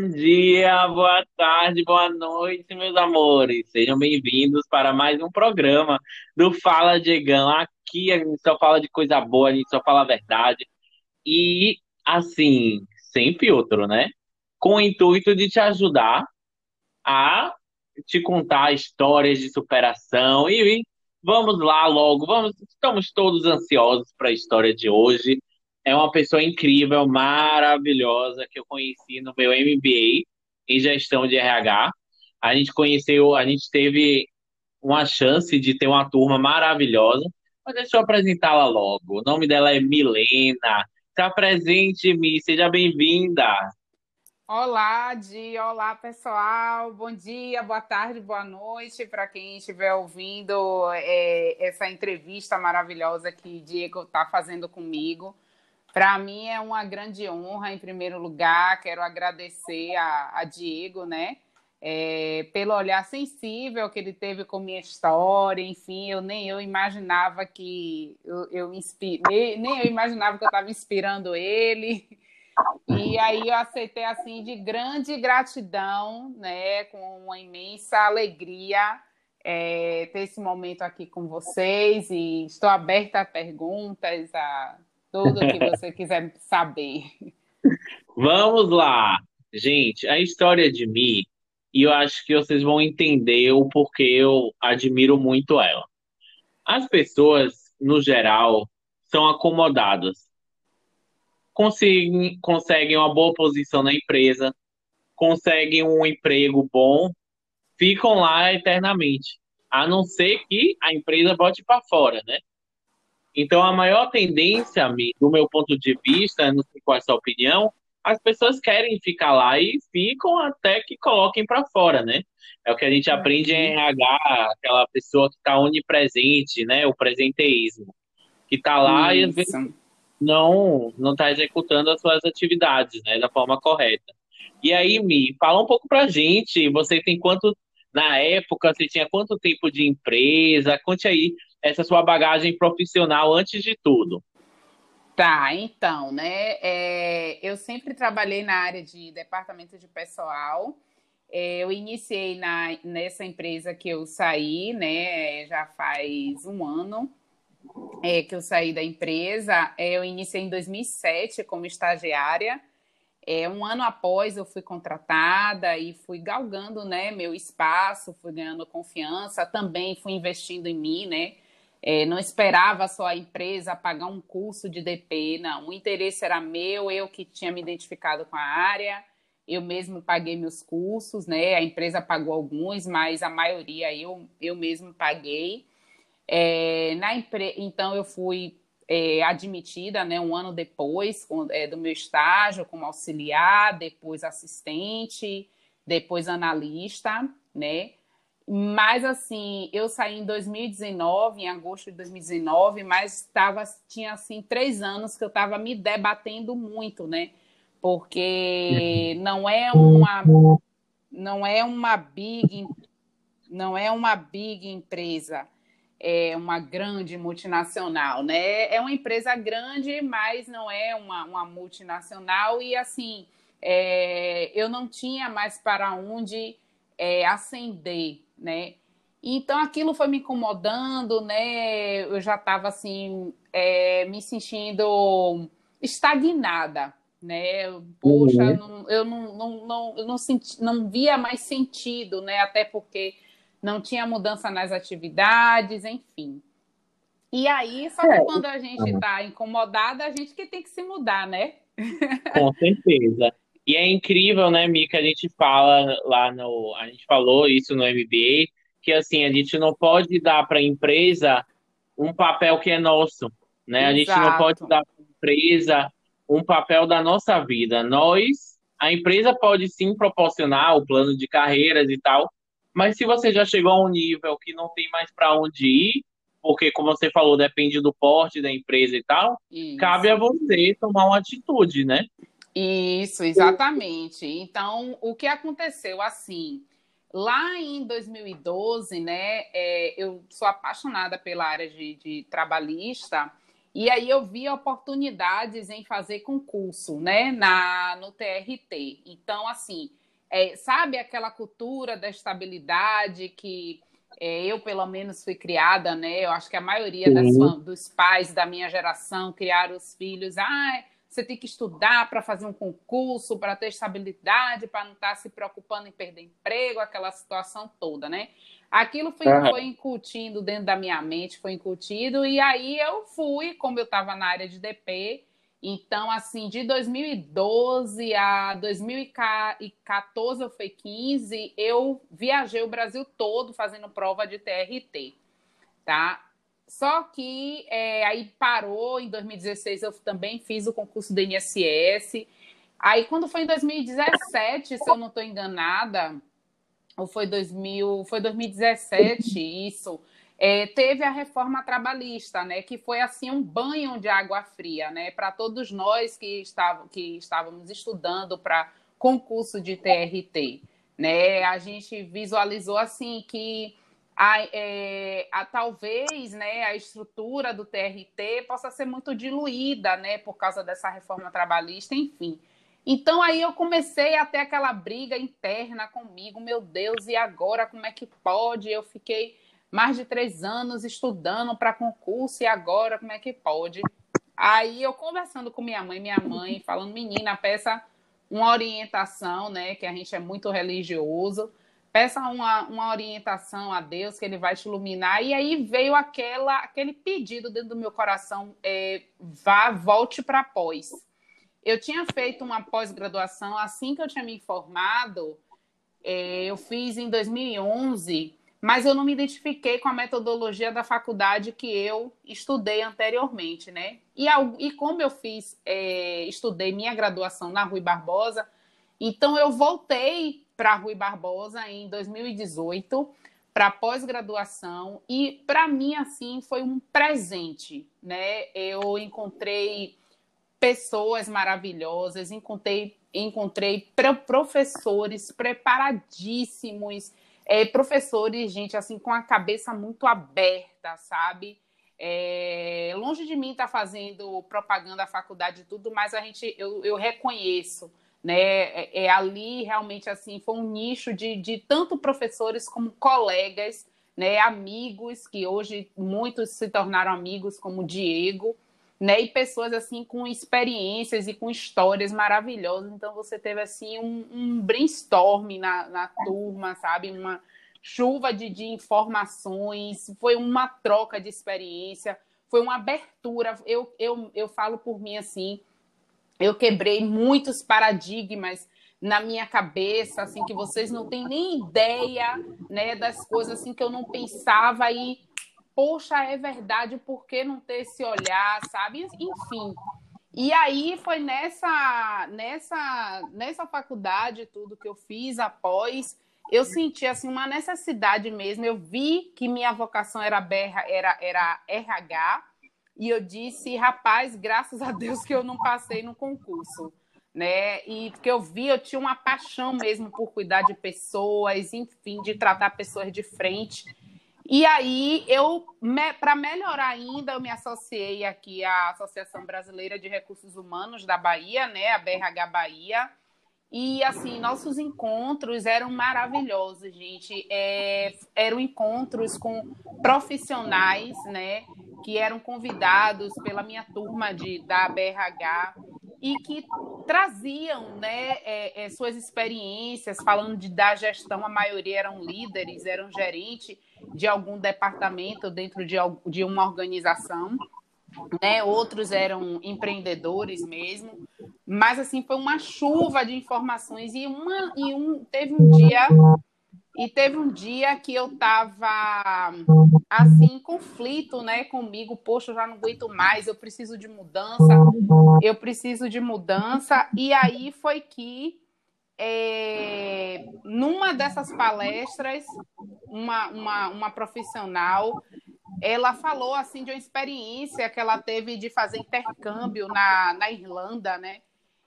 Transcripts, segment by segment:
Bom dia, boa tarde, boa noite, meus amores. Sejam bem-vindos para mais um programa do Fala Diegão. Aqui a gente só fala de coisa boa, a gente só fala a verdade. E, assim, sem filtro, né? Com o intuito de te ajudar a te contar histórias de superação. E vamos lá logo, vamos, estamos todos ansiosos para a história de hoje é uma pessoa incrível, maravilhosa, que eu conheci no meu MBA em gestão de RH. A gente conheceu, a gente teve uma chance de ter uma turma maravilhosa. Mas deixa eu apresentá-la logo. O nome dela é Milena. Está presente, Mi. Seja bem-vinda. Olá, Di. Olá, pessoal. Bom dia, boa tarde, boa noite para quem estiver ouvindo é, essa entrevista maravilhosa que Diego está fazendo comigo. Para mim é uma grande honra, em primeiro lugar, quero agradecer a, a Diego, né? É, pelo olhar sensível que ele teve com minha história, enfim, eu nem eu imaginava que eu, eu inspi... nem eu imaginava que eu estava inspirando ele. E aí eu aceitei assim de grande gratidão, né, com uma imensa alegria é, ter esse momento aqui com vocês e estou aberta a perguntas, a tudo que você quiser saber. Vamos lá. Gente, a história de Mi, e eu acho que vocês vão entender o porquê eu admiro muito ela. As pessoas, no geral, são acomodadas. Conseguem, conseguem uma boa posição na empresa, conseguem um emprego bom, ficam lá eternamente. A não ser que a empresa bote para fora, né? Então, a maior tendência, do meu ponto de vista, não sei qual é a sua opinião, as pessoas querem ficar lá e ficam até que coloquem para fora, né? É o que a gente aprende em RH, aquela pessoa que está onipresente, né? O presenteísmo. Que está lá Isso. e às vezes não não está executando as suas atividades, né? Da forma correta. E aí, Mi, fala um pouco pra gente. Você tem quanto na época, você tinha quanto tempo de empresa? Conte aí essa sua bagagem profissional antes de tudo. Tá, então, né? É, eu sempre trabalhei na área de departamento de pessoal. É, eu iniciei na, nessa empresa que eu saí, né? Já faz um ano é, que eu saí da empresa. É, eu iniciei em 2007 como estagiária. É, um ano após eu fui contratada e fui galgando né, meu espaço, fui ganhando confiança, também fui investindo em mim, né? É, não esperava só a empresa pagar um curso de DP, não. O interesse era meu, eu que tinha me identificado com a área, eu mesmo paguei meus cursos, né? A empresa pagou alguns, mas a maioria eu, eu mesmo paguei. É, na empre... Então eu fui é, admitida né, um ano depois com, é, do meu estágio como auxiliar, depois assistente, depois analista, né? Mas assim, eu saí em 2019, em agosto de 2019, mas estava tinha assim três anos que eu estava me debatendo muito, né? Porque não é uma não é uma big não é uma big empresa é uma grande multinacional, né? É uma empresa grande, mas não é uma, uma multinacional e assim é, eu não tinha mais para onde é, ascender, né? Então aquilo foi me incomodando, né? Eu já estava assim é, me sentindo estagnada, né? Poxa, uhum. não, eu não, não, não, eu não, senti, não via mais sentido, né? Até porque não tinha mudança nas atividades, enfim. E aí, só que é. quando a gente está incomodada, a gente que tem que se mudar, né? Com certeza. E é incrível, né, Mica, a gente fala lá no. A gente falou isso no MBA, que assim, a gente não pode dar para a empresa um papel que é nosso. Né? A gente não pode dar para a empresa um papel da nossa vida. Nós, a empresa pode sim proporcionar o plano de carreiras e tal, mas se você já chegou a um nível que não tem mais para onde ir, porque, como você falou, depende do porte da empresa e tal, Isso. cabe a você tomar uma atitude, né? Isso, exatamente. Então, o que aconteceu assim? Lá em 2012, né, é, eu sou apaixonada pela área de, de trabalhista E aí eu vi oportunidades em fazer concurso, né, na no TRT. Então, assim, é, sabe aquela cultura da estabilidade que é, eu, pelo menos, fui criada, né? Eu acho que a maioria das, dos pais da minha geração criaram os filhos. Ah, você tem que estudar para fazer um concurso, para ter estabilidade, para não estar tá se preocupando em perder emprego, aquela situação toda, né? Aquilo foi, uhum. foi incutindo dentro da minha mente, foi incutido, e aí eu fui, como eu estava na área de DP, então, assim, de 2012 a 2014, ou foi 15, eu viajei o Brasil todo fazendo prova de TRT, tá? Só que é, aí parou, em 2016 eu também fiz o concurso do INSS. Aí, quando foi em 2017, se eu não estou enganada, ou foi 2000, foi 2017, isso, é, teve a reforma trabalhista, né, que foi assim um banho de água fria, né, para todos nós que, estavam, que estávamos estudando para concurso de TRT, né, a gente visualizou assim que a, é, a, talvez né, a estrutura do TRT possa ser muito diluída, né, por causa dessa reforma trabalhista, enfim. Então aí eu comecei a ter aquela briga interna comigo, meu Deus, e agora como é que pode? Eu fiquei mais de três anos estudando para concurso e agora como é que pode? Aí eu conversando com minha mãe, minha mãe falando, menina, peça uma orientação, né? Que a gente é muito religioso, peça uma, uma orientação a Deus que Ele vai te iluminar. E aí veio aquela, aquele pedido dentro do meu coração, é, vá, volte para pós. Eu tinha feito uma pós-graduação assim que eu tinha me formado, é, eu fiz em 2011, mas eu não me identifiquei com a metodologia da faculdade que eu estudei anteriormente, né? E, e como eu fiz, é, estudei minha graduação na Rui Barbosa, então eu voltei para Rui Barbosa em 2018 para pós-graduação e para mim assim foi um presente, né? Eu encontrei pessoas maravilhosas, encontrei, encontrei professores preparadíssimos, é, professores, gente, assim, com a cabeça muito aberta, sabe? É, longe de mim estar tá fazendo propaganda da faculdade e tudo, mas a gente, eu, eu reconheço, né? É, é, ali realmente assim foi um nicho de, de tanto professores como colegas, né? Amigos que hoje muitos se tornaram amigos, como o Diego, né? E pessoas assim com experiências e com histórias maravilhosas. Então você teve assim um, um brainstorm na, na turma, sabe? Uma chuva de, de informações, foi uma troca de experiência, foi uma abertura. Eu, eu, eu falo por mim assim, eu quebrei muitos paradigmas na minha cabeça, assim, que vocês não têm nem ideia, né, das coisas assim que eu não pensava e poxa, é verdade, por que não ter esse olhar, sabe? Enfim. E aí foi nessa nessa nessa faculdade tudo que eu fiz após eu senti assim uma necessidade mesmo. Eu vi que minha vocação era era era RH e eu disse, rapaz, graças a Deus que eu não passei no concurso, né? E porque eu vi, eu tinha uma paixão mesmo por cuidar de pessoas, enfim, de tratar pessoas de frente. E aí, eu, para melhorar ainda, eu me associei aqui à Associação Brasileira de Recursos Humanos da Bahia, né, a BRH Bahia. E, assim, nossos encontros eram maravilhosos, gente. É, eram encontros com profissionais, né, que eram convidados pela minha turma de, da BRH e que traziam né, é, é, suas experiências, falando de, da gestão, a maioria eram líderes, eram gerentes de algum departamento dentro de, de uma organização, né? outros eram empreendedores mesmo, mas assim foi uma chuva de informações e uma e um teve um dia e teve um dia que eu estava assim em conflito, né, comigo, poxa, eu já não aguento mais, eu preciso de mudança, eu preciso de mudança e aí foi que é, numa dessas palestras, uma, uma, uma profissional, ela falou assim de uma experiência que ela teve de fazer intercâmbio na, na Irlanda, né?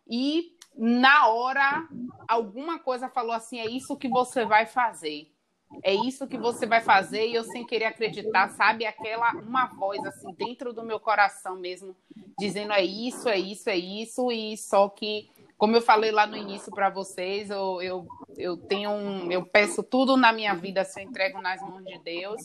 E na hora, alguma coisa falou assim: é isso que você vai fazer. é isso que você vai fazer, e eu sem querer acreditar, sabe? Aquela, uma voz assim, dentro do meu coração mesmo, dizendo é isso, é isso, é isso, e só que, como eu falei lá no início para vocês, eu, eu, eu tenho um, eu peço tudo na minha vida, se eu entrego nas mãos de Deus,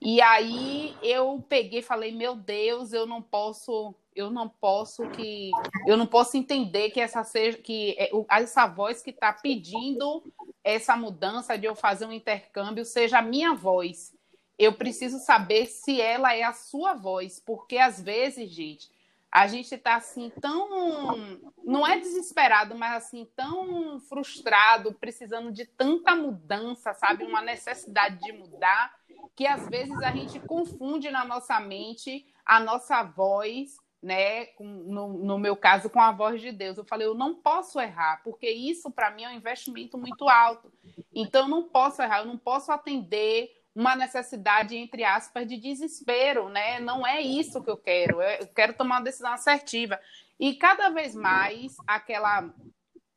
e aí eu peguei falei, meu Deus, eu não posso, eu não posso que, eu não posso entender que essa seja, que é, essa voz que está pedindo essa mudança de eu fazer um intercâmbio seja a minha voz. Eu preciso saber se ela é a sua voz, porque às vezes, gente, a gente está assim tão, não é desesperado, mas assim tão frustrado, precisando de tanta mudança, sabe, uma necessidade de mudar que às vezes a gente confunde na nossa mente a nossa voz, né? No, no meu caso, com a voz de Deus. Eu falei, eu não posso errar, porque isso para mim é um investimento muito alto. Então, eu não posso errar, eu não posso atender uma necessidade, entre aspas, de desespero, né? Não é isso que eu quero. Eu quero tomar uma decisão assertiva. E cada vez mais aquela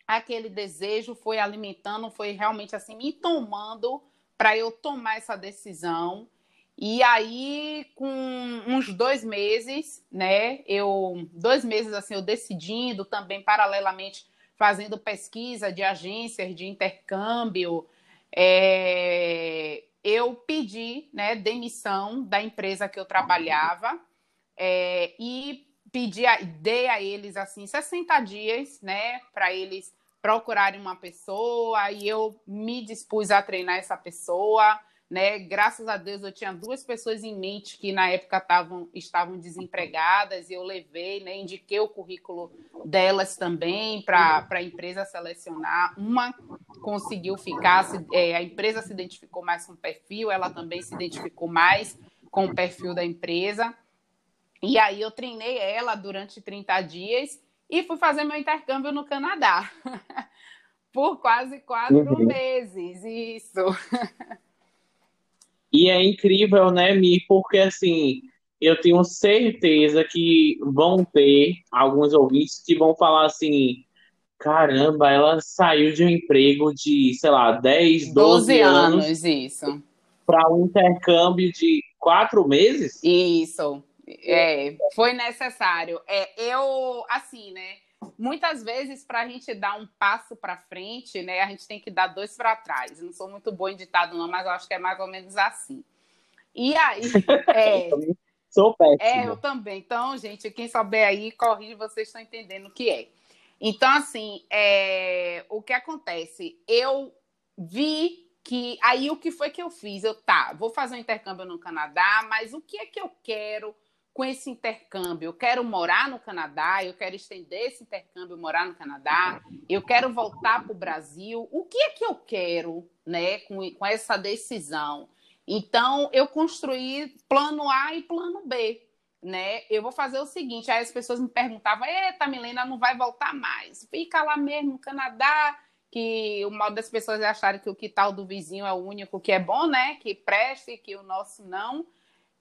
aquele desejo foi alimentando, foi realmente assim me tomando para eu tomar essa decisão. E aí, com uns dois meses, né? Eu dois meses assim, eu decidindo também paralelamente fazendo pesquisa de agências de intercâmbio, é, eu pedi né, demissão da empresa que eu trabalhava é, e pedi a, dei a eles assim 60 dias né, para eles procurarem uma pessoa e eu me dispus a treinar essa pessoa, né? Graças a Deus eu tinha duas pessoas em mente que na época tavam, estavam desempregadas e eu levei, né? Indiquei o currículo delas também para a empresa selecionar. Uma conseguiu ficar, é, a empresa se identificou mais com o perfil, ela também se identificou mais com o perfil da empresa. E aí eu treinei ela durante 30 dias e fui fazer meu intercâmbio no Canadá. Por quase quatro uhum. meses, isso. e é incrível, né, Mi? Porque assim, eu tenho certeza que vão ter alguns ouvintes que vão falar assim: caramba, ela saiu de um emprego de, sei lá, 10, 12, 12 anos, anos isso. Para um intercâmbio de quatro meses? Isso. É, foi necessário. É, eu, assim, né? Muitas vezes, para a gente dar um passo para frente, né, a gente tem que dar dois para trás. não sou muito boa em ditado, não, mas eu acho que é mais ou menos assim. E aí. É, sou péssima. É, eu também. Então, gente, quem souber aí, corrige, vocês estão entendendo o que é. Então, assim, é, o que acontece? Eu vi que. Aí, o que foi que eu fiz? Eu, tá, vou fazer um intercâmbio no Canadá, mas o que é que eu quero? Com esse intercâmbio. Eu quero morar no Canadá, eu quero estender esse intercâmbio, morar no Canadá, eu quero voltar para o Brasil. O que é que eu quero né, com, com essa decisão? Então, eu construí plano A e plano B. Né? Eu vou fazer o seguinte: aí as pessoas me perguntavam, eita, Milena, não vai voltar mais. Fica lá mesmo no Canadá, que o modo das pessoas acharem que o quintal do vizinho é o único que é bom, né? Que preste, que o nosso não.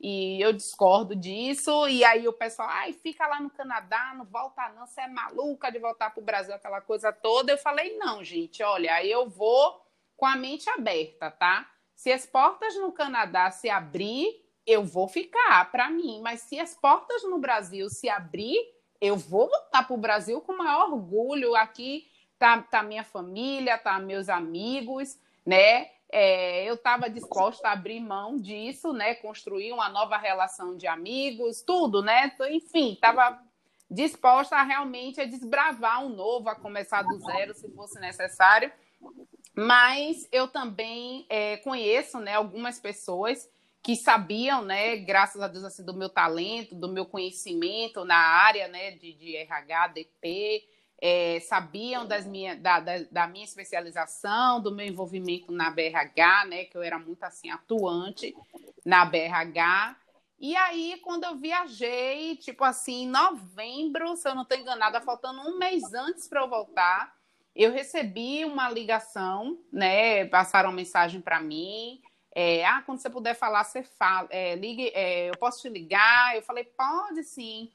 E eu discordo disso. E aí o pessoal, ai, fica lá no Canadá, não volta não, você é maluca de voltar para o Brasil, aquela coisa toda. Eu falei, não, gente, olha, eu vou com a mente aberta, tá? Se as portas no Canadá se abrir, eu vou ficar para mim. Mas se as portas no Brasil se abrir, eu vou voltar para o Brasil com maior orgulho. Aqui tá, tá minha família, tá meus amigos, né? É, eu estava disposta a abrir mão disso, né? Construir uma nova relação de amigos, tudo, né? Enfim, estava disposta a realmente a desbravar um novo, a começar do zero, se fosse necessário. Mas eu também é, conheço, né, algumas pessoas que sabiam, né, graças a Deus, assim, do meu talento, do meu conhecimento na área, né, de, de RH, DP, é, sabiam das minha, da, da, da, minha especialização, do meu envolvimento na BRH, né, que eu era muito assim atuante na BRH. E aí, quando eu viajei, tipo assim, em novembro, se eu não estou enganada, faltando um mês antes para eu voltar, eu recebi uma ligação, né? Passaram mensagem para mim. É, ah, quando você puder falar, você fala. É, ligue, é, eu posso te ligar? Eu falei, pode sim.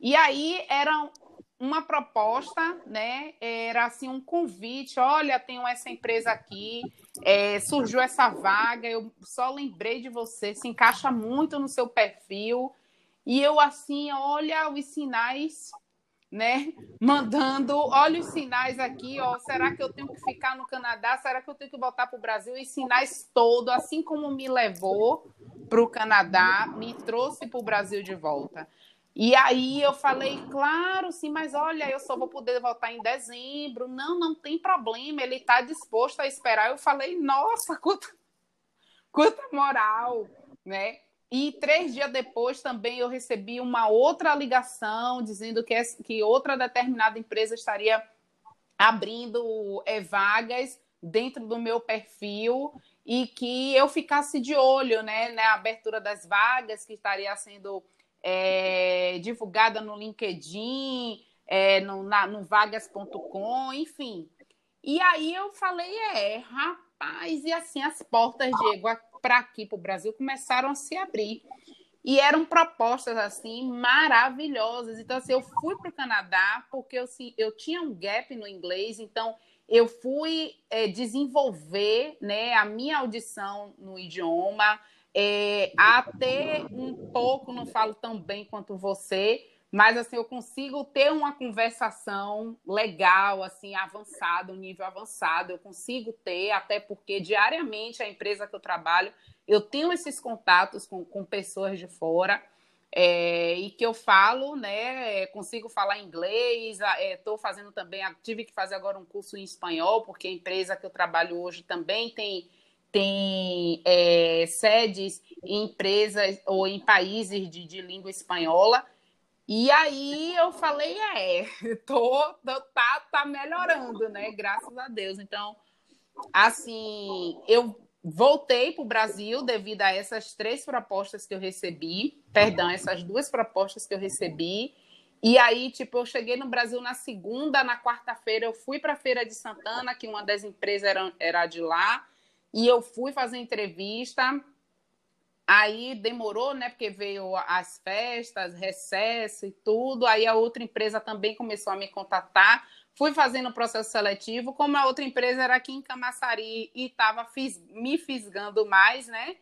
E aí eram uma proposta, né? Era assim um convite. Olha, tenho essa empresa aqui é, surgiu essa vaga, eu só lembrei de você, se encaixa muito no seu perfil. E eu, assim, olha os sinais, né? Mandando, olha os sinais aqui, ó. Será que eu tenho que ficar no Canadá? Será que eu tenho que voltar para o Brasil? E sinais todo, assim como me levou para o Canadá, me trouxe para o Brasil de volta. E aí eu falei, claro, sim, mas olha, eu só vou poder voltar em dezembro. Não, não tem problema, ele está disposto a esperar. Eu falei, nossa, quanta, quanta moral, né? E três dias depois também eu recebi uma outra ligação dizendo que, que outra determinada empresa estaria abrindo é, vagas dentro do meu perfil e que eu ficasse de olho né, na abertura das vagas que estaria sendo é, divulgada no LinkedIn, é, no, no vagas.com, enfim. E aí eu falei, é, rapaz, e assim as portas, Diego, para aqui, para o Brasil, começaram a se abrir. E eram propostas assim maravilhosas. Então, assim, eu fui para o Canadá porque eu, assim, eu tinha um gap no inglês, então eu fui é, desenvolver né, a minha audição no idioma. É, até um pouco, não falo tão bem quanto você, mas assim eu consigo ter uma conversação legal, assim, avançada, um nível avançado, eu consigo ter, até porque diariamente a empresa que eu trabalho, eu tenho esses contatos com, com pessoas de fora. É, e que eu falo, né? Consigo falar inglês, estou é, fazendo também, tive que fazer agora um curso em espanhol, porque a empresa que eu trabalho hoje também tem tem é, sedes em empresas ou em países de, de, língua espanhola. E aí eu falei, é, tô, tô, tá, tá melhorando, né? Graças a Deus. Então, assim, eu voltei para o Brasil devido a essas três propostas que eu recebi, perdão, essas duas propostas que eu recebi. E aí, tipo, eu cheguei no Brasil na segunda, na quarta-feira eu fui para a Feira de Santana, que uma das empresas era, era de lá. E eu fui fazer entrevista. Aí demorou, né? Porque veio as festas, recesso e tudo. Aí a outra empresa também começou a me contatar. Fui fazendo o processo seletivo. Como a outra empresa era aqui em Camaçari e estava me fisgando mais, né?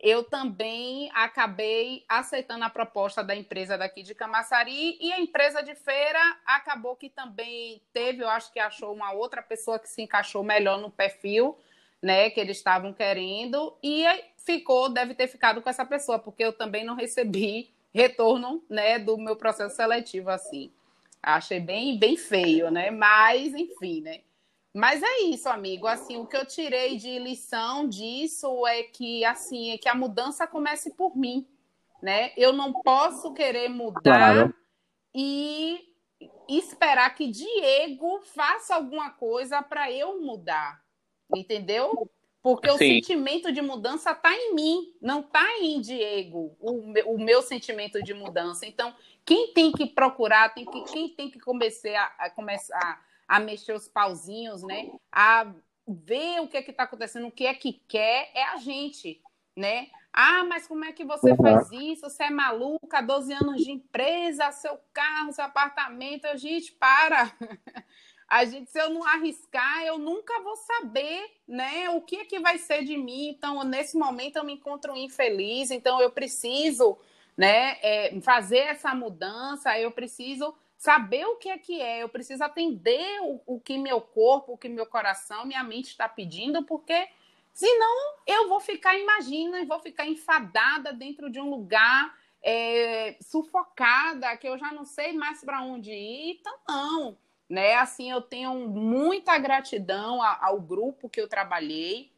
Eu também acabei aceitando a proposta da empresa daqui de Camaçari e a empresa de feira acabou que também teve, eu acho que achou uma outra pessoa que se encaixou melhor no perfil né, que eles estavam querendo e ficou, deve ter ficado com essa pessoa, porque eu também não recebi retorno, né, do meu processo seletivo assim. Achei bem bem feio, né? Mas enfim, né? Mas é isso, amigo. Assim, o que eu tirei de lição disso é que assim, é que a mudança comece por mim, né? Eu não posso querer mudar claro. e esperar que Diego faça alguma coisa para eu mudar entendeu? Porque Sim. o sentimento de mudança está em mim, não está em Diego, o, o, meu sentimento de mudança. Então, quem tem que procurar, tem que, quem tem que começar a, a começar a mexer os pauzinhos, né? A ver o que é está acontecendo, o que é que quer, é a gente, né? Ah, mas como é que você uhum. faz isso? Você é maluca, 12 anos de empresa, seu carro, seu apartamento. Gente, para. a gente, se eu não arriscar, eu nunca vou saber, né, o que é que vai ser de mim. Então, nesse momento, eu me encontro infeliz, então eu preciso, né, é, fazer essa mudança, eu preciso saber o que é que é, eu preciso atender o, o que meu corpo, o que meu coração, minha mente está pedindo, porque senão eu vou ficar, imagina, vou ficar enfadada dentro de um lugar é, sufocada, que eu já não sei mais para onde ir, então não né? Assim, eu tenho muita gratidão ao grupo que eu trabalhei.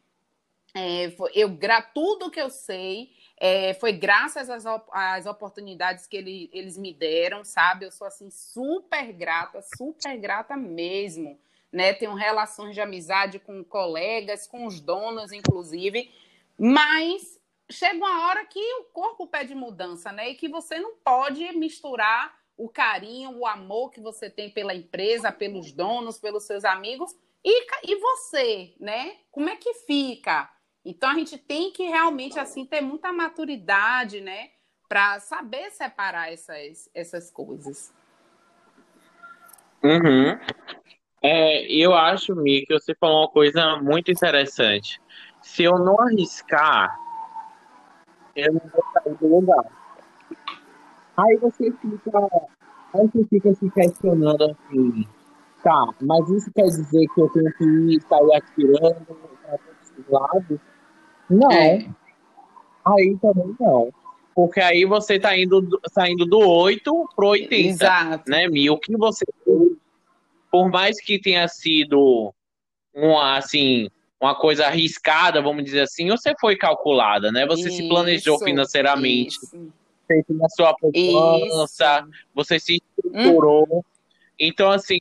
É, eu tudo que eu sei é, foi graças às, às oportunidades que ele, eles me deram, sabe? Eu sou assim super grata, super grata mesmo, né? Tenho relações de amizade com colegas, com os donos, inclusive, mas chega uma hora que o corpo pede mudança, né? E que você não pode misturar o carinho, o amor que você tem pela empresa, pelos donos, pelos seus amigos e, e você, né? Como é que fica? Então a gente tem que realmente assim ter muita maturidade, né, para saber separar essas, essas coisas. Uhum. É, eu acho, Mi, que você falou uma coisa muito interessante. Se eu não arriscar, eu não vou sair do lugar. Aí você fica, aí você fica se questionando assim, tá, mas isso quer dizer que eu tenho que ir sair atirando para todos os lados? Não, É, aí também não. Porque aí você tá indo, saindo do 8 pro 80, exato. né, Mi? O que você fez, por mais que tenha sido uma, assim, uma coisa arriscada, vamos dizer assim, você foi calculada, né? Você se planejou Isso, financeiramente, isso, você tem a sua poupança, você se Hum, estruturou. Então, assim,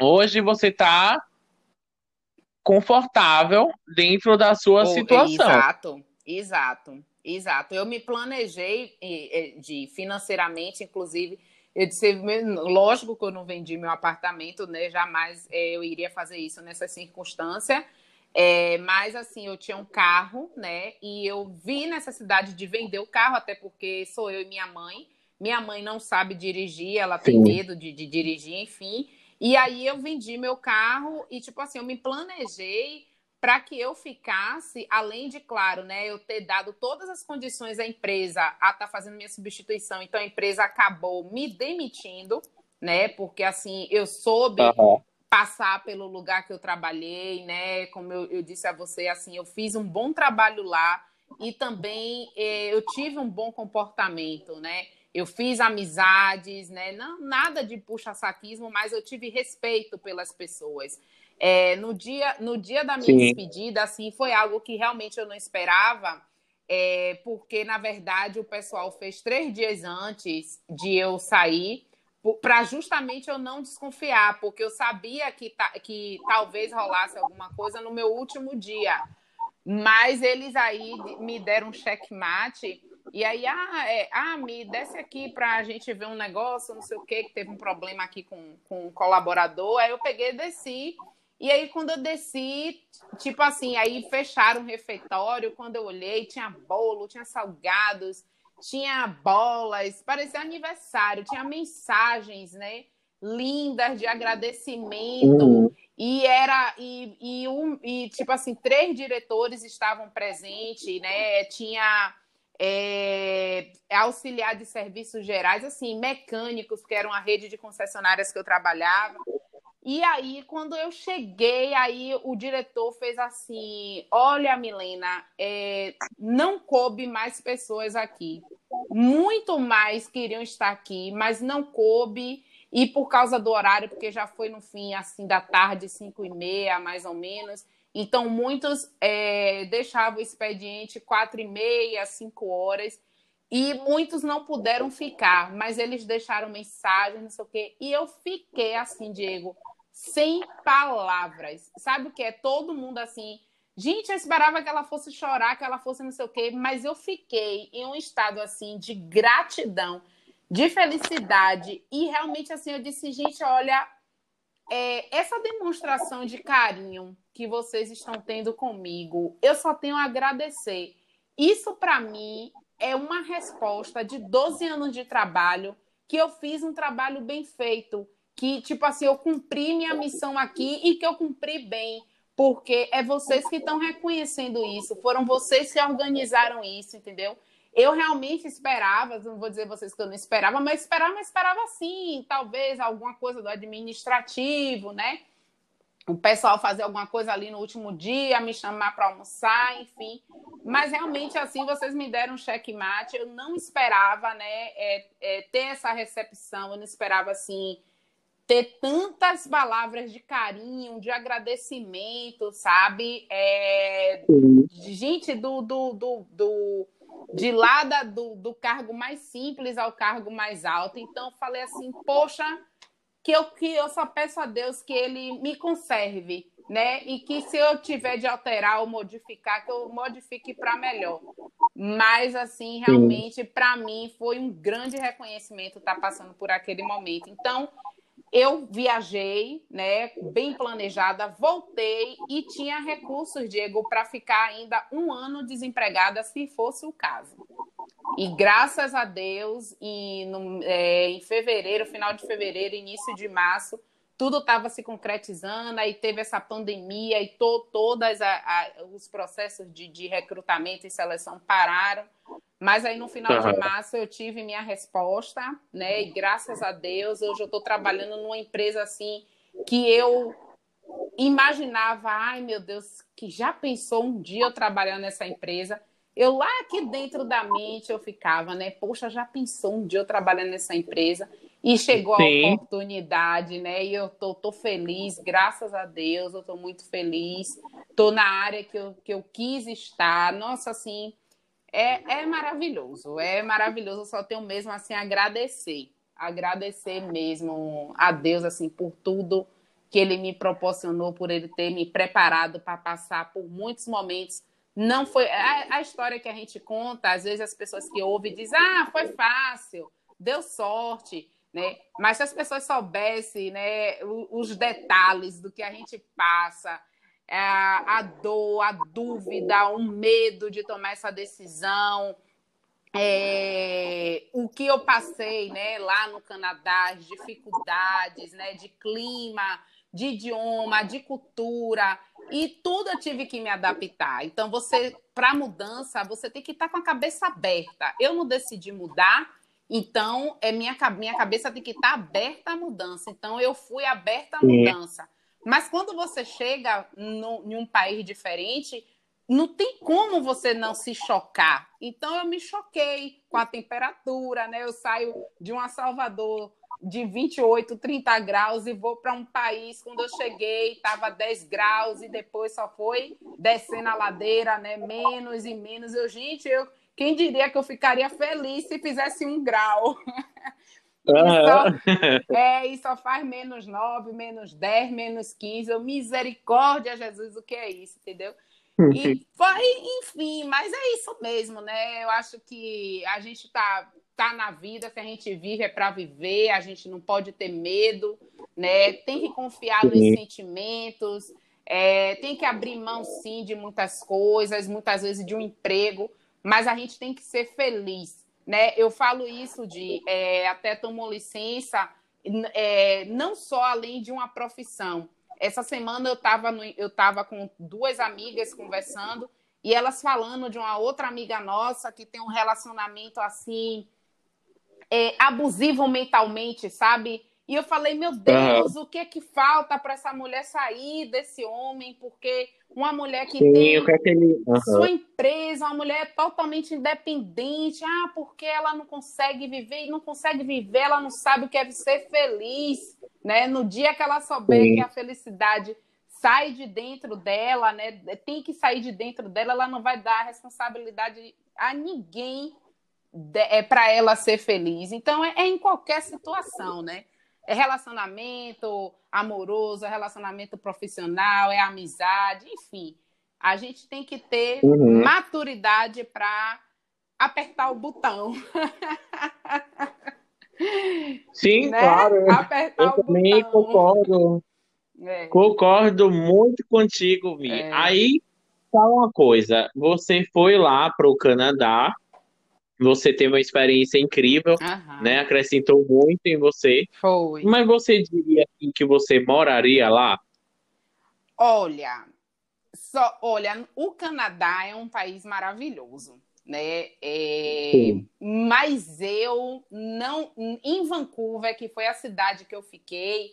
hoje você está confortável dentro da sua oh, situação. exato, exato, exato. Eu me planejei de financeiramente, inclusive. Eu disse, lógico que eu não vendi meu apartamento, né? Jamais eu iria fazer isso nessa circunstância. É, mas assim, eu tinha um carro, né? E eu vi necessidade de vender o carro, até porque sou eu e minha mãe. Minha mãe não sabe dirigir, ela tem Sim. medo de, de dirigir, enfim. E aí eu vendi meu carro e, tipo assim, eu me planejei para que eu ficasse, além de, claro, né, eu ter dado todas as condições à empresa a estar tá fazendo minha substituição. Então a empresa acabou me demitindo, né? Porque assim, eu soube Aham. Passar pelo lugar que eu trabalhei, né? Como eu, eu disse a você, assim, eu fiz um bom trabalho lá e também eh, eu tive um bom comportamento, né? Eu fiz amizades, né? Não, nada de puxa-saquismo, mas eu tive respeito pelas pessoas. É, no, dia, no dia da minha Sim. despedida, assim, foi algo que realmente eu não esperava, é, porque, na verdade, o pessoal fez três dias antes de eu sair, para justamente eu não desconfiar, porque eu sabia que, que talvez rolasse alguma coisa no meu último dia. Mas eles aí me deram um checkmate e aí, ah, é, ah, me desce aqui para a gente ver um negócio, não sei o que, que teve um problema aqui com, com um colaborador. Aí eu peguei e desci. E aí, quando eu desci, tipo assim, aí fecharam o refeitório. Quando eu olhei, tinha bolo, tinha salgados, tinha bolas, parecia aniversário, tinha mensagens, né? Lindas de agradecimento. Uhum. E era, e, e, um, e tipo assim, três diretores estavam presentes, né? Tinha é, auxiliar de serviços gerais, assim, mecânicos, que eram a rede de concessionárias que eu trabalhava. E aí, quando eu cheguei, aí o diretor fez assim: Olha, Milena, é, não coube mais pessoas aqui. Muito mais queriam estar aqui, mas não coube. E por causa do horário, porque já foi no fim assim da tarde, cinco e meia, mais ou menos. Então, muitos é, deixavam o expediente quatro e meia, cinco horas, e muitos não puderam ficar, mas eles deixaram mensagem, não sei o quê. E eu fiquei assim, Diego, sem palavras. Sabe o que é? Todo mundo assim. Gente, eu esperava que ela fosse chorar, que ela fosse não sei o quê, mas eu fiquei em um estado assim de gratidão, de felicidade. E realmente assim, eu disse, gente, olha, é, essa demonstração de carinho que vocês estão tendo comigo, eu só tenho a agradecer. Isso, para mim, é uma resposta de 12 anos de trabalho, que eu fiz um trabalho bem feito, que, tipo assim, eu cumpri minha missão aqui e que eu cumpri bem, porque é vocês que estão reconhecendo isso, foram vocês que organizaram isso, entendeu? Eu realmente esperava, não vou dizer vocês que eu não esperava, mas esperava, mas esperava sim, talvez alguma coisa do administrativo, né? o pessoal fazer alguma coisa ali no último dia, me chamar para almoçar, enfim. Mas realmente assim vocês me deram um checkmate. Eu não esperava, né, é, é, ter essa recepção. Eu não esperava assim ter tantas palavras de carinho, de agradecimento, sabe? É, de gente do, do, do, do de lá da, do, do cargo mais simples ao cargo mais alto. Então, eu falei assim, poxa, que eu, que eu só peço a Deus que ele me conserve, né? E que se eu tiver de alterar ou modificar, que eu modifique para melhor. Mas, assim, realmente, para mim, foi um grande reconhecimento estar passando por aquele momento. Então, eu viajei, né, bem planejada, voltei e tinha recursos, Diego, para ficar ainda um ano desempregada, se fosse o caso. E graças a Deus, e no, é, em fevereiro, final de fevereiro, início de março, tudo estava se concretizando, aí teve essa pandemia e to, todos os processos de, de, recrutamento e seleção pararam. Mas aí no final uhum. de março eu tive minha resposta, né? E graças a Deus hoje eu estou trabalhando numa empresa assim que eu imaginava, ai meu Deus, que já pensou um dia eu trabalhar nessa empresa. Eu lá aqui dentro da mente eu ficava, né? Poxa, já pensou um dia eu trabalhar nessa empresa? E chegou Sim. a oportunidade, né? E eu tô, tô feliz, graças a Deus, eu tô muito feliz. Tô na área que eu, que eu quis estar. Nossa, assim, é, é maravilhoso, é maravilhoso. Só tenho mesmo assim agradecer, agradecer mesmo a Deus assim por tudo que ele me proporcionou, por ele ter me preparado para passar por muitos momentos. Não foi a, a, história que a gente conta, às vezes as pessoas que ouvem dizem: "Ah, foi fácil, deu sorte". Né? Mas se as pessoas soubessem né, os detalhes do que a gente passa, a, a dor, a dúvida, o medo de tomar essa decisão, é, o que eu passei né, lá no Canadá, as dificuldades né, de clima, de idioma, de cultura, e tudo eu tive que me adaptar. Então, você, para mudança, você tem que estar com a cabeça aberta. Eu não decidi mudar, então é minha, minha cabeça tem que estar aberta à mudança. Então, eu fui aberta à mudança. Mas quando você chega no, em um país diferente, não tem como você não se chocar. Então eu me choquei com a temperatura, né? Eu saio de uma Salvador de 28, 30 graus e vou para um país quando eu cheguei estava 10 graus e depois só foi descendo a ladeira, né? Menos e menos. Eu, gente, eu quem diria que eu ficaria feliz se fizesse um grau? E só, é, e só faz menos 9, menos 10, menos 15. Eu, misericórdia, Jesus, o que é isso, entendeu? E foi, enfim, mas é isso mesmo, né? Eu acho que a gente tá, tá na vida, se a gente vive é para viver, a gente não pode ter medo, né? Tem que confiar nos sentimentos, é, tem que abrir mão, sim, de muitas coisas, muitas vezes de um emprego, mas a gente tem que ser feliz, né? Eu falo isso de é, até tomou licença, é, não só além de uma profissão, essa semana eu estava eu tava com duas amigas conversando e elas falando de uma outra amiga nossa que tem um relacionamento assim é, abusivo mentalmente, sabe? E eu falei, meu Deus, o que é que falta para essa mulher sair desse homem? Porque uma mulher que Sim, tem que ele... uhum. sua empresa, uma mulher totalmente independente, ah, porque ela não consegue viver e não consegue viver, ela não sabe o que é ser feliz, né? No dia que ela souber Sim. que a felicidade sai de dentro dela, né? Tem que sair de dentro dela, ela não vai dar responsabilidade a ninguém é para ela ser feliz. Então é, é em qualquer situação, né? É relacionamento amoroso, é relacionamento profissional, é amizade, enfim. A gente tem que ter uhum. maturidade para apertar o botão. Sim, né? claro. Apertar Eu também botão. concordo. É. Concordo muito contigo, Vi. É. Aí, fala uma coisa. Você foi lá para o Canadá você teve uma experiência incrível, Aham. né? Acrescentou muito em você. Foi. Mas você diria assim, que você moraria lá? Olha, só, olha, o Canadá é um país maravilhoso, né? É, mas eu não, em Vancouver, que foi a cidade que eu fiquei,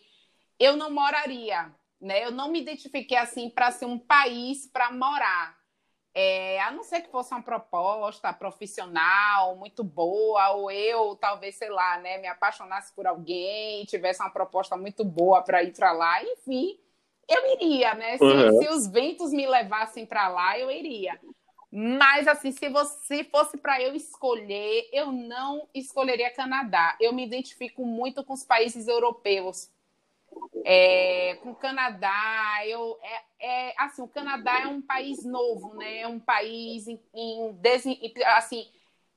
eu não moraria, né? Eu não me identifiquei assim para ser um país para morar. É, a não ser que fosse uma proposta profissional muito boa, ou eu, talvez, sei lá, né, me apaixonasse por alguém, tivesse uma proposta muito boa para ir para lá, enfim, eu iria, né? Se, uhum. se os ventos me levassem para lá, eu iria. Mas, assim, se você fosse para eu escolher, eu não escolheria Canadá. Eu me identifico muito com os países europeus é, com o Canadá, eu, é, é, assim, o Canadá é um país novo, né? É um país em, em assim,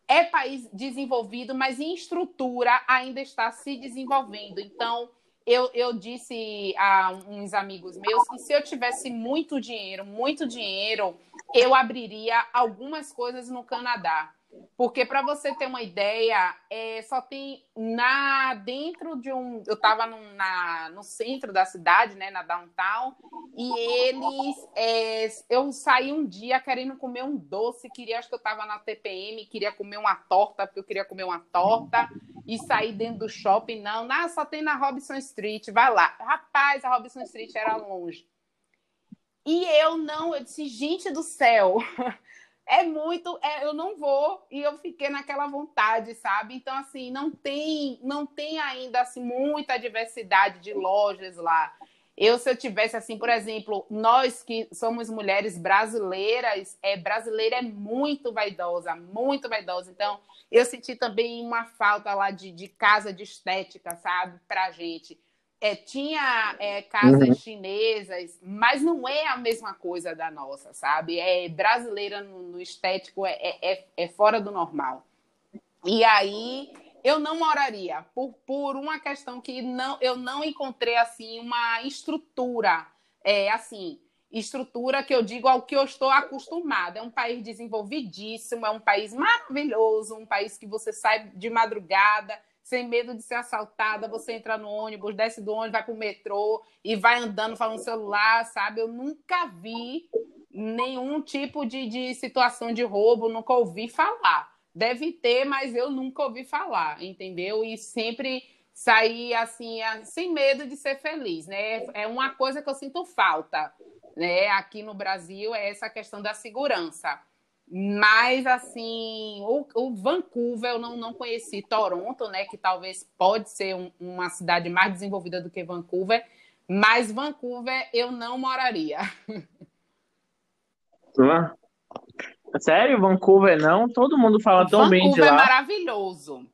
é país desenvolvido, mas em estrutura ainda está se desenvolvendo. Então, eu, eu disse a uns amigos meus que se eu tivesse muito dinheiro, muito dinheiro, eu abriria algumas coisas no Canadá. Porque para você ter uma ideia, é, só tem na dentro de um, eu estava no, centro da cidade, né, na downtown, e eles, é, eu saí um dia querendo comer um doce, queria, acho que eu estava na TPM, queria comer uma torta, porque eu queria comer uma torta, e sair dentro do shopping, não, não, só tem na Robinson Street, vai lá. Rapaz, a Robinson Street era longe. E eu não, eu disse, gente do céu, é muito, é, eu não vou e eu fiquei naquela vontade, sabe? Então assim, não tem, não tem ainda assim muita diversidade de lojas lá. Eu se eu tivesse assim, por exemplo, nós que somos mulheres brasileiras, é brasileira é muito vaidosa, muito vaidosa. Então, eu senti também uma falta lá de, de casa de estética, sabe, pra gente. É, tinha é, casas uhum. chinesas, mas não é a mesma coisa da nossa, sabe? É brasileira no, no estético, é, é, é, é fora do normal. E aí eu não moraria por, por uma questão que não, eu não encontrei assim uma estrutura, é assim, estrutura que eu digo ao que eu estou acostumada. É um país desenvolvidíssimo, é um país maravilhoso, um país que você sai de madrugada sem medo de ser assaltada, você entra no ônibus, desce do ônibus, vai pro metrô e vai andando falando celular, sabe? Eu nunca vi nenhum tipo de, de situação de roubo, nunca ouvi falar. Deve ter, mas eu nunca ouvi falar, entendeu? E sempre sair assim, sem medo de ser feliz, né? É uma coisa que eu sinto falta, né? Aqui no Brasil é essa questão da segurança. Mas, assim, o, o, Vancouver eu não, não conheci. Toronto, né? Que talvez pode ser um, uma cidade mais desenvolvida do que Vancouver. Mas Vancouver eu não moraria. Sério? Vancouver não? Todo mundo fala tão Vancouver bem de lá. Vancouver é maravilhoso.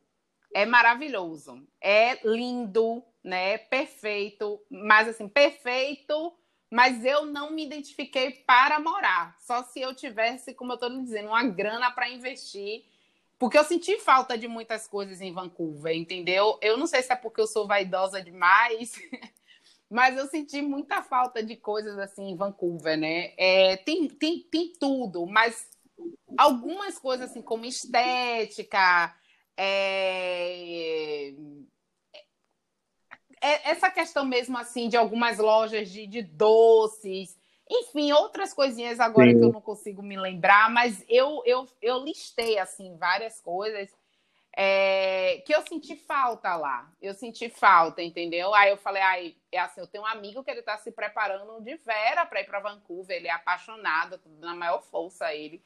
É maravilhoso. É lindo, né? Perfeito. Mas, assim, perfeito mas eu não me identifiquei para morar. Só se eu tivesse, como eu estou dizendo, uma grana para investir. Porque eu senti falta de muitas coisas em Vancouver, entendeu? Eu não sei se é porque eu sou vaidosa demais, mas eu senti muita falta de coisas assim em Vancouver, né? É, tem, tem, tem tudo, mas algumas coisas assim, como estética, é, é, essa questão mesmo assim de algumas lojas de, de doces, enfim, outras coisinhas agora Sim. que eu não consigo me lembrar, mas eu, eu, eu listei assim várias coisas é, que eu senti falta lá. Eu senti falta, entendeu? Aí eu falei, ai, é assim, eu tenho um amigo que ele está se preparando de vera para ir para Vancouver, ele é apaixonado, na maior força ele.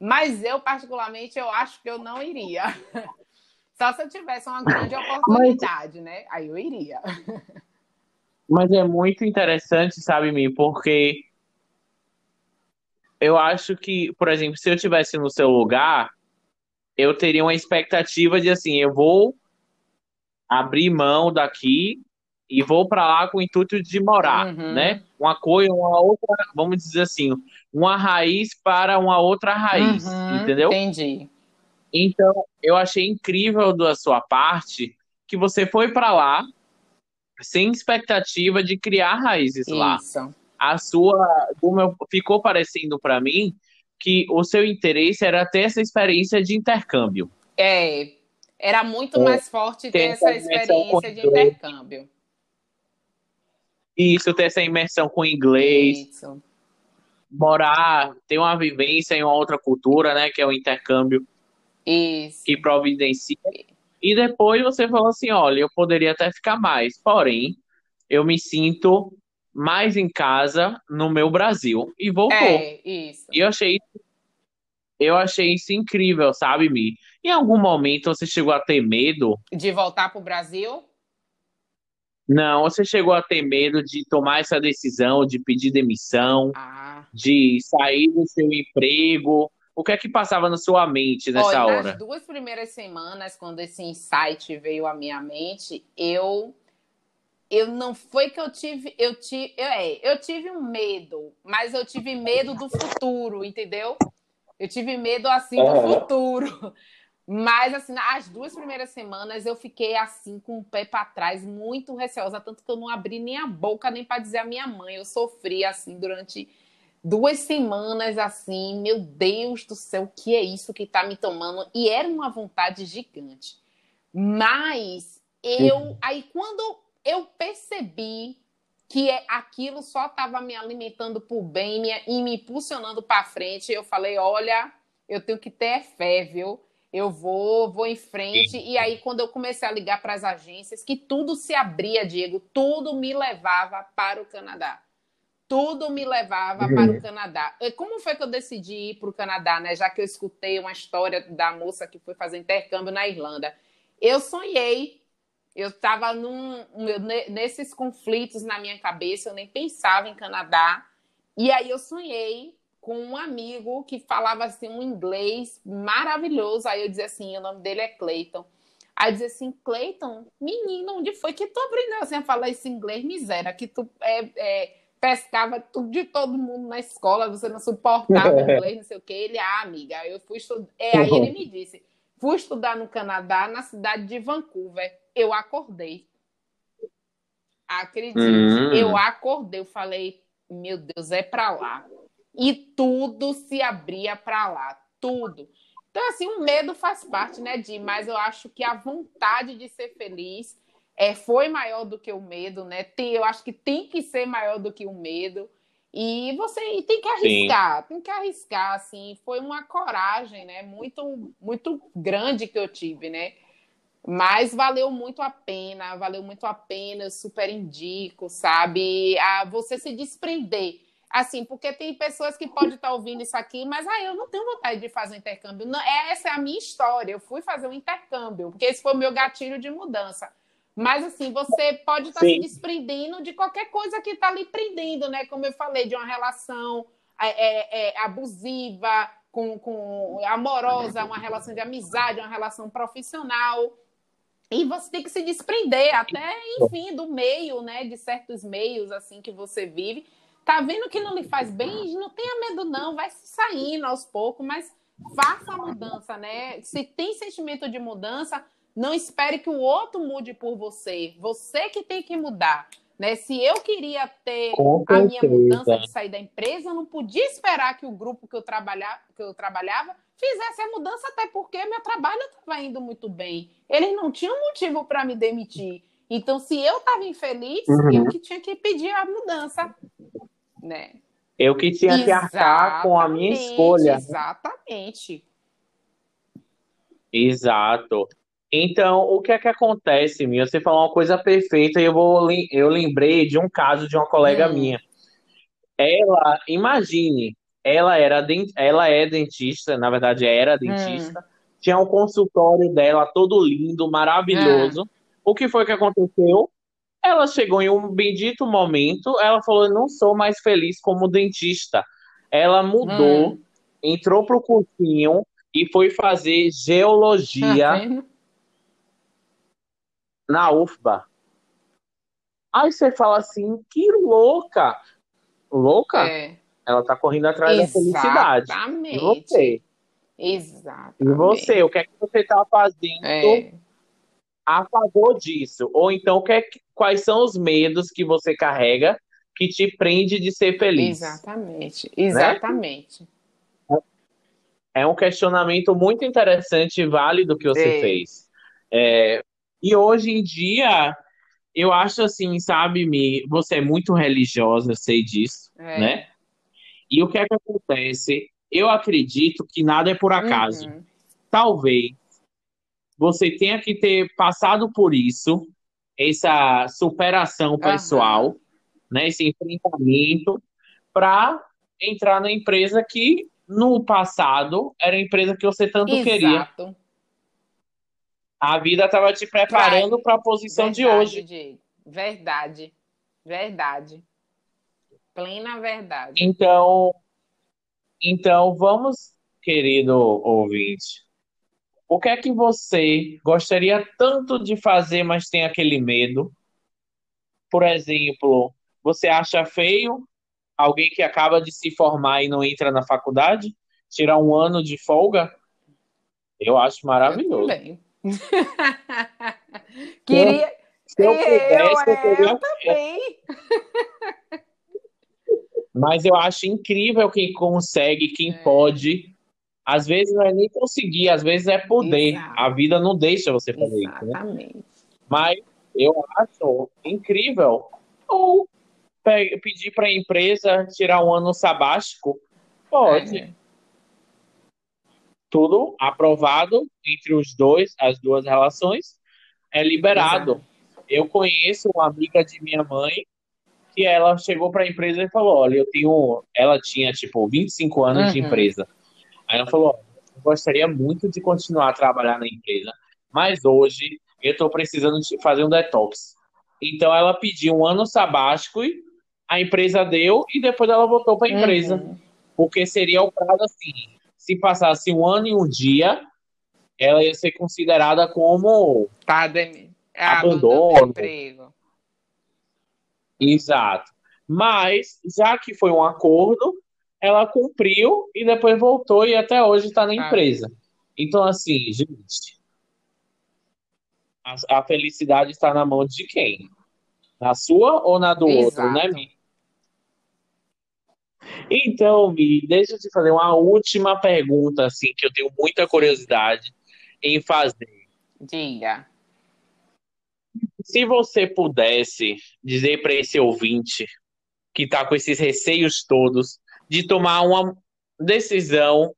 Mas eu, particularmente, eu acho que eu não iria. Só se eu tivesse uma grande oportunidade, Mas... né? Aí eu iria. Mas é muito interessante, sabe, Mi, porque eu acho que, por exemplo, se eu tivesse no seu lugar, eu teria uma expectativa de assim, eu vou abrir mão daqui e vou para lá com o intuito de morar, uhum. né? Uma coisa, uma outra, vamos dizer assim, uma raiz para uma outra raiz, uhum, entendeu? Entendi. Então, eu achei incrível da sua parte que você foi para lá sem expectativa de criar raízes Isso. lá. A sua, como ficou parecendo para mim que o seu interesse era ter essa experiência de intercâmbio. É, era muito é, mais forte ter essa experiência de intercâmbio. Isso, ter essa imersão com inglês. Isso. Morar, ter uma vivência em uma outra cultura, né, que é o intercâmbio. Isso. que providencia. E depois você falou assim: olha, eu poderia até ficar mais, porém, eu me sinto mais em casa no meu Brasil. E voltou. É, isso. E eu achei eu achei isso incrível, sabe, Mi? Em algum momento você chegou a ter medo de voltar para o Brasil? Não, você chegou a ter medo de tomar essa decisão, de pedir demissão, ah. de sair do seu emprego, o que é que passava na sua mente nessa Olha, hora? Nas duas primeiras semanas, quando esse insight veio à minha mente, eu eu não foi que eu tive, eu tive, eu, é, eu tive um medo, mas eu tive medo do futuro, entendeu? Eu tive medo assim do futuro. Mas assim, as duas primeiras semanas eu fiquei assim com o pé para trás, muito receosa, tanto que eu não abri nem a boca nem para dizer à minha mãe. Eu sofri assim durante duas semanas assim, meu Deus do céu, o que é isso que está me tomando? E era uma vontade gigante. Mas eu, uhum. aí quando eu percebi que é, aquilo só estava me alimentando por bem me, e me impulsionando para frente, eu falei, olha, eu tenho que ter fé, viu? Eu vou, vou em frente. Sim. E aí, quando eu comecei a ligar para as agências, que tudo se abria, Diego, tudo me levava para o Canadá tudo me levava uhum. para o Canadá. Como foi que eu decidi ir para o Canadá, né? Já que eu escutei uma história da moça que foi fazer intercâmbio na Irlanda. Eu sonhei, eu estava nesses conflitos na minha cabeça, eu nem pensava em Canadá. E aí eu sonhei com um amigo que falava assim um inglês maravilhoso. Aí eu dizia assim, o nome dele é Clayton. Aí eu dizia assim, Clayton, menino, onde foi que tu aprendeu assim a falar esse inglês miséria? Que tu é, é pescava tudo de todo mundo na escola, você não suportava inglês, não sei o quê. Ele, ah, amiga, eu fui estudar. É, aí ele me disse: fui estudar no Canadá, na cidade de Vancouver. Eu acordei. Acredite, hum. eu acordei, eu falei, meu Deus, é para lá. E tudo se abria para lá, tudo. Então, assim, o medo faz parte, né, Di? Mas eu acho que a vontade de ser feliz é, foi maior do que o medo, né? Tem, eu acho que tem que ser maior do que o medo. E você e tem que arriscar, Sim. tem que arriscar, assim. Foi uma coragem, né? Muito, muito grande que eu tive, né? Mas valeu muito a pena, valeu muito a pena, eu super indico, sabe? A você se desprender. Assim, porque tem pessoas que podem estar ouvindo isso aqui, mas ah, eu não tenho vontade de fazer um intercâmbio. Não, essa é a minha história. Eu fui fazer um intercâmbio, porque esse foi o meu gatilho de mudança. Mas assim, você pode estar tá se desprendendo de qualquer coisa que está lhe prendendo, né? Como eu falei, de uma relação é, é, é, abusiva, com, com amorosa, uma relação de amizade, uma relação profissional. E você tem que se desprender até, enfim, do meio, né? De certos meios assim que você vive. Tá vendo que não lhe faz bem? Não tenha medo, não. Vai saindo aos poucos, mas faça a mudança, né? Se tem sentimento de mudança, não espere que o outro mude por você. Você que tem que mudar. Né? Se eu queria ter a minha mudança de sair da empresa, eu não podia esperar que o grupo que eu, trabalhava, que eu trabalhava fizesse a mudança, até porque meu trabalho estava indo muito bem. Eles não tinham motivo para me demitir. Então, se eu estava infeliz, uhum. eu que tinha que pedir a mudança. Né? Eu que tinha exatamente, que arcar com a minha escolha. Exatamente. Exato. Então, o que é que acontece, Mia? Você falou uma coisa perfeita e eu, vou, eu lembrei de um caso de uma colega hum. minha. Ela, imagine, ela era ela é dentista, na verdade era dentista, hum. tinha um consultório dela todo lindo, maravilhoso. Hum. O que foi que aconteceu? Ela chegou em um bendito momento, ela falou: "Não sou mais feliz como dentista". Ela mudou, hum. entrou pro cursinho e foi fazer geologia. Tá na UFBA. Aí você fala assim, que louca! Louca? É. Ela tá correndo atrás Exatamente. da felicidade. Exatamente. E você? Exatamente. E você? O que é que você tá fazendo é. a favor disso? Ou então, que é, quais são os medos que você carrega que te prende de ser feliz? Exatamente. Né? Exatamente. Né? É um questionamento muito interessante e válido que você é. fez. É, e hoje em dia, eu acho assim, sabe, Mi, você é muito religiosa, eu sei disso, é. né? E o que é que acontece? Eu acredito que nada é por acaso. Uhum. Talvez você tenha que ter passado por isso, essa superação pessoal, uhum. né, esse enfrentamento, para entrar na empresa que no passado era a empresa que você tanto Exato. queria. A vida estava te preparando para a posição verdade, de hoje. Diego. Verdade. Verdade. Plena verdade. Então, então vamos, querido ouvinte. O que é que você gostaria tanto de fazer, mas tem aquele medo? Por exemplo, você acha feio alguém que acaba de se formar e não entra na faculdade? Tirar um ano de folga? Eu acho maravilhoso. Eu também. Queria. Se eu, pudesse, eu, eu, eu também. Mas eu acho incrível quem consegue, quem é. pode. Às vezes não é nem conseguir, às vezes é poder. Exato. A vida não deixa você fazer Exatamente. isso. Né? Mas eu acho incrível. Ou pedir para a empresa tirar um ano sabático, pode. É. Tudo aprovado entre os dois, as duas relações, é liberado. Exato. Eu conheço uma amiga de minha mãe que ela chegou para a empresa e falou: Olha, eu tenho. Ela tinha, tipo, 25 anos uhum. de empresa. Aí ela falou: Eu gostaria muito de continuar a trabalhar na empresa, mas hoje eu estou precisando de fazer um detox. Então ela pediu um ano sabático e a empresa deu e depois ela voltou para a empresa. Uhum. Porque seria o prazo assim: se passasse um ano e um dia, ela ia ser considerada como tá, é, abandono. Emprego. Exato. Mas, já que foi um acordo, ela cumpriu e depois voltou e até hoje está na ah. empresa. Então, assim, gente, a, a, felicidade está na mão de quem? Na sua ou na do Exato. outro, né, Mi? Então, Mi, deixa eu te fazer uma última pergunta, assim, que eu tenho muita curiosidade em fazer. Diga. Se você pudesse dizer para esse ouvinte que está com esses receios todos de tomar uma decisão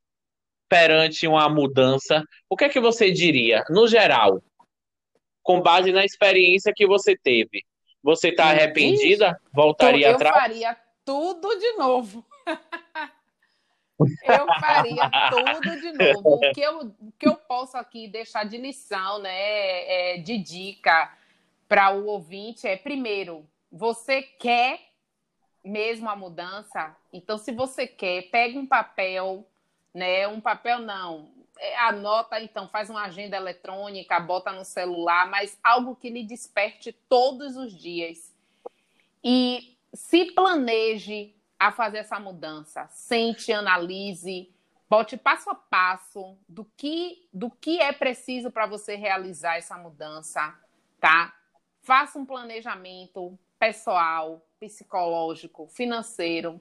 perante uma mudança, o que é que você diria, no geral, com base na experiência que você teve? Você está arrependida? Voltaria eu atrás? Eu faria tudo de novo. eu faria tudo de novo. O que eu, o que eu posso aqui deixar de lição, né, é, de dica para o ouvinte é, primeiro, você quer mesmo a mudança? Então, se você quer, pega um papel, né? Um papel não, é, anota, então, faz uma agenda eletrônica, bota no celular, mas algo que lhe desperte todos os dias. E se planeje a fazer essa mudança. Sente, analise, bote passo a passo do que, do que é preciso para você realizar essa mudança, tá? Faça um planejamento pessoal, psicológico, financeiro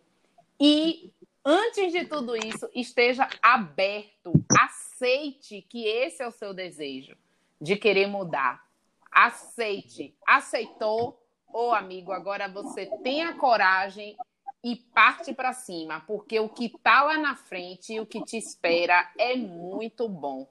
e antes de tudo isso, esteja aberto, aceite que esse é o seu desejo de querer mudar. Aceite. Aceitou? Ô, oh, amigo, agora você tem a coragem e parte para cima, porque o que está lá na frente e o que te espera é muito bom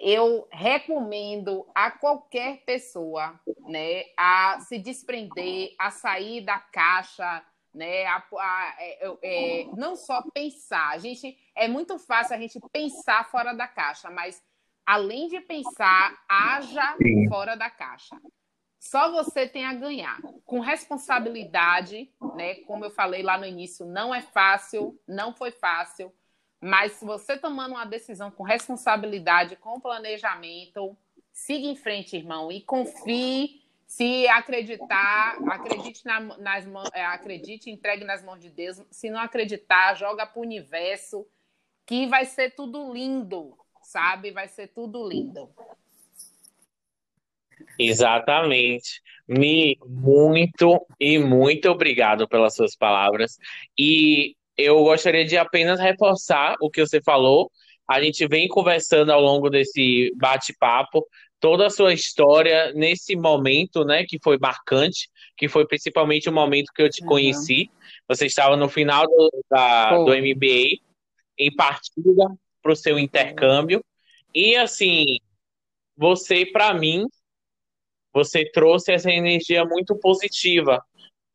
eu recomendo a qualquer pessoa, né, a se desprender, a sair da caixa, né, a, a, é, é, não só pensar. A gente é muito fácil a gente pensar fora da caixa, mas além de pensar, haja Sim. fora da caixa. Só você tem a ganhar. Com responsabilidade, né? Como eu falei lá no início, não é fácil, não foi fácil mas se você tomando uma decisão com responsabilidade, com planejamento, siga em frente, irmão, e confie. Se acreditar, acredite na, nas é, acredite, entregue nas mãos de Deus. Se não acreditar, joga para o universo, que vai ser tudo lindo, sabe? Vai ser tudo lindo. Exatamente. Me muito e muito obrigado pelas suas palavras. E eu gostaria de apenas reforçar o que você falou. A gente vem conversando ao longo desse bate-papo toda a sua história nesse momento, né, que foi marcante, que foi principalmente o momento que eu te uhum. conheci. Você estava no final do, da, do MBA, em partida para o seu intercâmbio. E assim, você, para mim, você trouxe essa energia muito positiva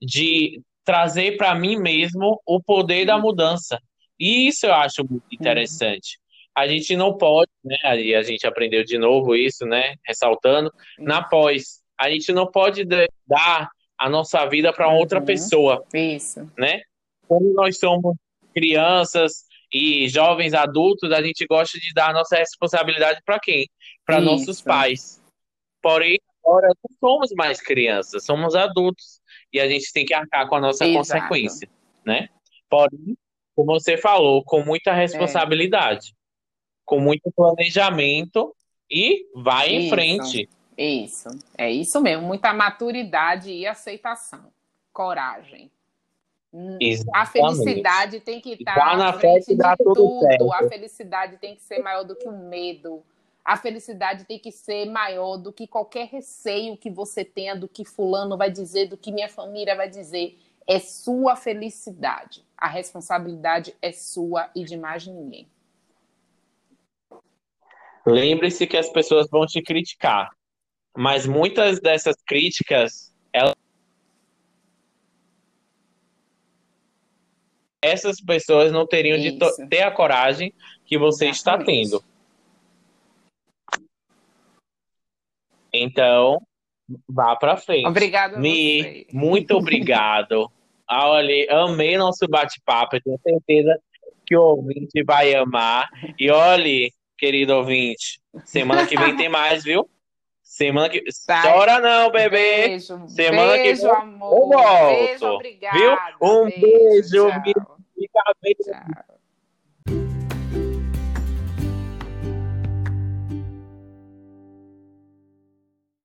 de trazer para mim mesmo o poder da mudança. E isso eu acho muito interessante. A gente não pode, né? E a gente aprendeu de novo isso, né? Ressaltando, na pós, a gente não pode dar a nossa vida para outra uhum. pessoa. Isso. Né? Como nós somos crianças e jovens adultos, a gente gosta de dar a nossa responsabilidade para quem? Para nossos pais. Porém, agora não somos mais crianças, somos adultos e a gente tem que arcar com a nossa Exato. consequência, né? Porém, como você falou, com muita responsabilidade, é. com muito planejamento e vai isso, em frente. Isso, é isso mesmo, muita maturidade e aceitação, coragem. Exatamente. A felicidade tem que estar Vá na à frente de tudo tudo. A felicidade tem que ser maior do que o medo. A felicidade tem que ser maior do que qualquer receio que você tenha do que fulano vai dizer, do que minha família vai dizer. É sua felicidade. A responsabilidade é sua e de mais ninguém. Lembre-se que as pessoas vão te criticar, mas muitas dessas críticas, elas... essas pessoas não teriam de Isso. ter a coragem que você está Exatamente. tendo. Então, vá pra frente. Obrigada a Mi, muito obrigado. Ah, Olha, amei nosso bate-papo. Eu tenho certeza que o ouvinte vai amar. E olhe, querido ouvinte, semana que vem tem mais, viu? Semana que. Tá. Chora não, bebê! Beijo, Semana que beijo, vem eu amor. volto, Beijo, obrigada. viu? Um beijo, tchau. Fica bem. Tchau.